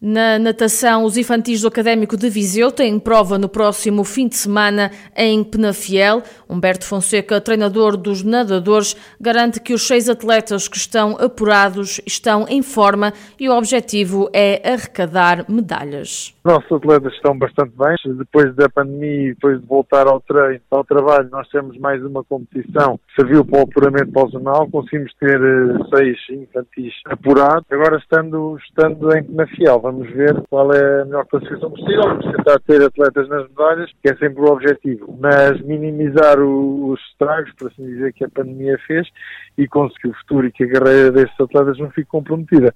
Na natação, os infantis do Académico de Viseu têm prova no próximo fim de semana em Penafiel. Humberto Fonseca, treinador dos nadadores, garante que os seis atletas que estão apurados estão em forma e o objetivo é arrecadar medalhas. Nossos atletas estão bastante bem. Depois da pandemia e depois de voltar ao treino, ao trabalho, nós temos mais uma competição que serviu para o apuramento jornal. Conseguimos ter eh, seis infantis apurados. Agora, estando, estando em Penafiel, vamos ver qual é a melhor classificação possível. Vamos tentar ter atletas nas medalhas, que é sempre o objetivo. Mas minimizar o, os estragos, por assim dizer, que a pandemia fez e conseguir o futuro e que a carreira destes atletas não fique comprometida.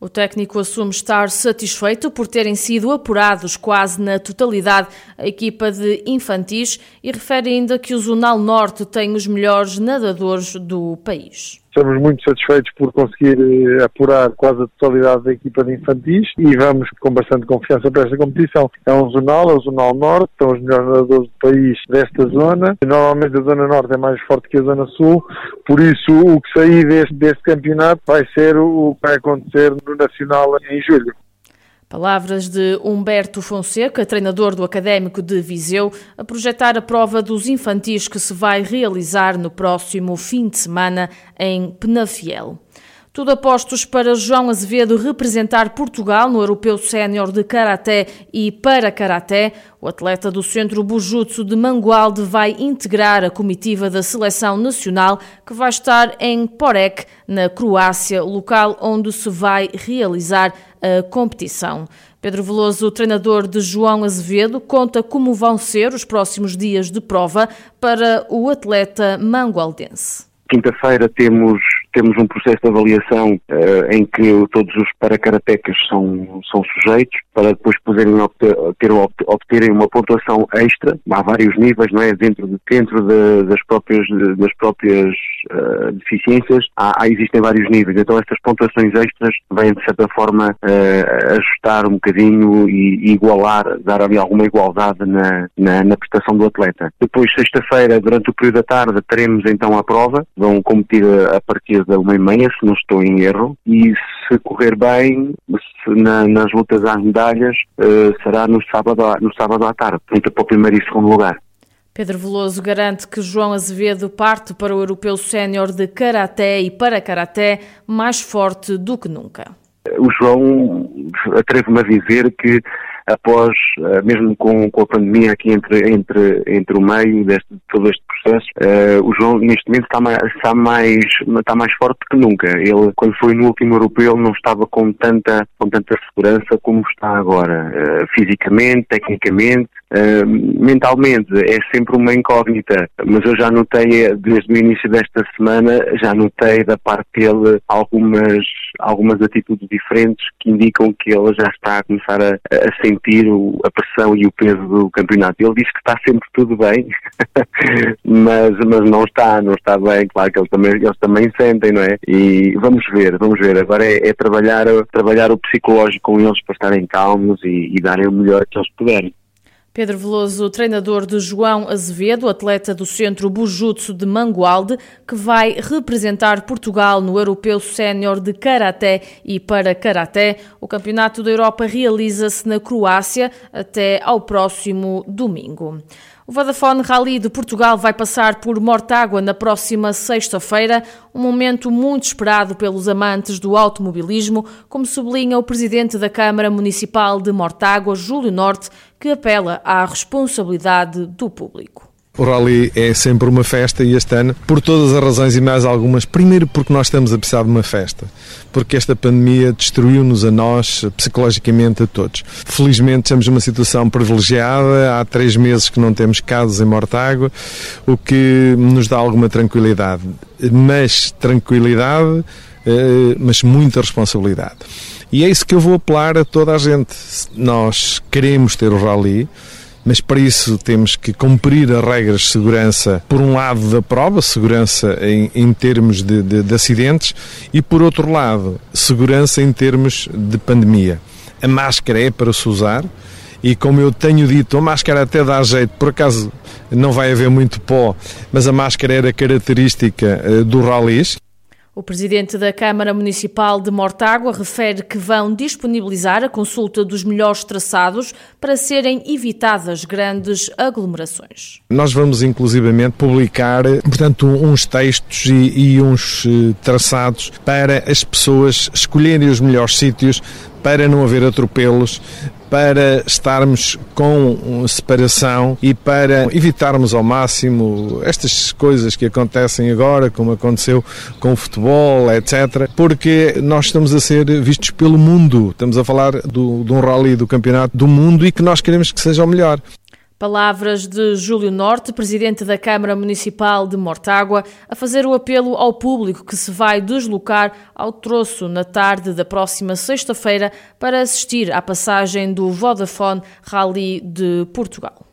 O técnico assume estar satisfeito por terem sido apurados quase na totalidade a equipa de infantis e refere ainda que o Zonal Norte tem os melhores nadadores do país. Estamos muito satisfeitos por conseguir eh, apurar quase a totalidade da equipa de infantis e vamos com bastante confiança para esta competição. É um zonal, é o Zonal Norte, são os melhores nadadores do país desta zona. Normalmente a Zona Norte é mais forte que a Zona Sul, por isso o que sair deste, deste campeonato vai ser o que vai acontecer no Nacional em julho. Palavras de Humberto Fonseca, treinador do Académico de Viseu, a projetar a prova dos infantis que se vai realizar no próximo fim de semana em Penafiel. Tudo apostos para João Azevedo representar Portugal no Europeu Sénior de Karaté e para Karaté. O atleta do Centro Bujutsu de Mangualde vai integrar a comitiva da Seleção Nacional que vai estar em Porek, na Croácia, local onde se vai realizar a competição. Pedro Veloso, treinador de João Azevedo, conta como vão ser os próximos dias de prova para o atleta mangualdense. Quinta-feira temos temos um processo de avaliação uh, em que todos os paracaratecas são, são sujeitos para depois poderem obter, ter, obterem uma pontuação extra, há vários níveis, não é? Dentro, de, dentro de, das próprias, das próprias uh, deficiências, há, há, existem vários níveis. Então estas pontuações extras vêm de certa forma uh, ajustar um bocadinho e, e, igualar, dar ali alguma igualdade na, na, na prestação do atleta. Depois, sexta-feira, durante o período da tarde, teremos então a prova, vão competir a partir da uma e meia, se não estou em erro, e se correr bem, na, nas lutas às medalhas, uh, será no sábado, no sábado à tarde, portanto para o primeiro e segundo lugar. Pedro Veloso garante que João Azevedo parte para o Europeu Sénior de Karaté e para Karaté mais forte do que nunca. O João, atrevo-me a dizer que após, eh, mesmo com, com a pandemia aqui entre, entre, entre o meio de todo este processo, uh, o João neste momento está mais, está, mais, está mais forte que nunca. Ele, quando foi no último europeu, não estava com tanta, com tanta segurança como está agora, uh, fisicamente, tecnicamente, Mentalmente é sempre uma incógnita, mas eu já notei desde o início desta semana, já notei da parte dele algumas, algumas atitudes diferentes que indicam que ele já está a começar a, a sentir o, a pressão e o peso do campeonato. Ele diz que está sempre tudo bem, mas, mas não está, não está bem, claro que eles também, eles também sentem, não é? E vamos ver, vamos ver. Agora é, é trabalhar, trabalhar o psicológico com eles para estarem calmos e, e darem o melhor que eles puderem. Pedro Veloso, treinador de João Azevedo, atleta do Centro Bujutsu de Mangualde, que vai representar Portugal no Europeu Sénior de Karaté e para Karaté. O Campeonato da Europa realiza-se na Croácia até ao próximo domingo. O Vodafone Rally de Portugal vai passar por Mortágua na próxima sexta-feira, um momento muito esperado pelos amantes do automobilismo, como sublinha o presidente da Câmara Municipal de Mortágua, Júlio Norte, que apela à responsabilidade do público. O Rally é sempre uma festa e este ano, por todas as razões e mais algumas, primeiro porque nós estamos a precisar de uma festa, porque esta pandemia destruiu-nos a nós, psicologicamente a todos. Felizmente estamos numa situação privilegiada, há três meses que não temos casos em Mortágua, o que nos dá alguma tranquilidade, mas tranquilidade, eh, mas muita responsabilidade. E é isso que eu vou apelar a toda a gente. Nós queremos ter o Rally, mas para isso temos que cumprir as regras de segurança, por um lado da prova, segurança em, em termos de, de, de acidentes, e por outro lado, segurança em termos de pandemia. A máscara é para se usar, e como eu tenho dito, a máscara até dá jeito, por acaso não vai haver muito pó, mas a máscara era característica eh, do ralis. O presidente da Câmara Municipal de Mortágua refere que vão disponibilizar a consulta dos melhores traçados para serem evitadas grandes aglomerações. Nós vamos inclusivamente publicar, portanto, uns textos e, e uns eh, traçados para as pessoas escolherem os melhores sítios para não haver atropelos, para estarmos com separação e para evitarmos ao máximo estas coisas que acontecem agora, como aconteceu com o futebol, etc. Porque nós estamos a ser vistos pelo mundo. Estamos a falar do, de um rally do campeonato do mundo e que nós queremos que seja o melhor. Palavras de Júlio Norte, presidente da Câmara Municipal de Mortágua, a fazer o apelo ao público que se vai deslocar ao troço na tarde da próxima sexta-feira para assistir à passagem do Vodafone Rally de Portugal.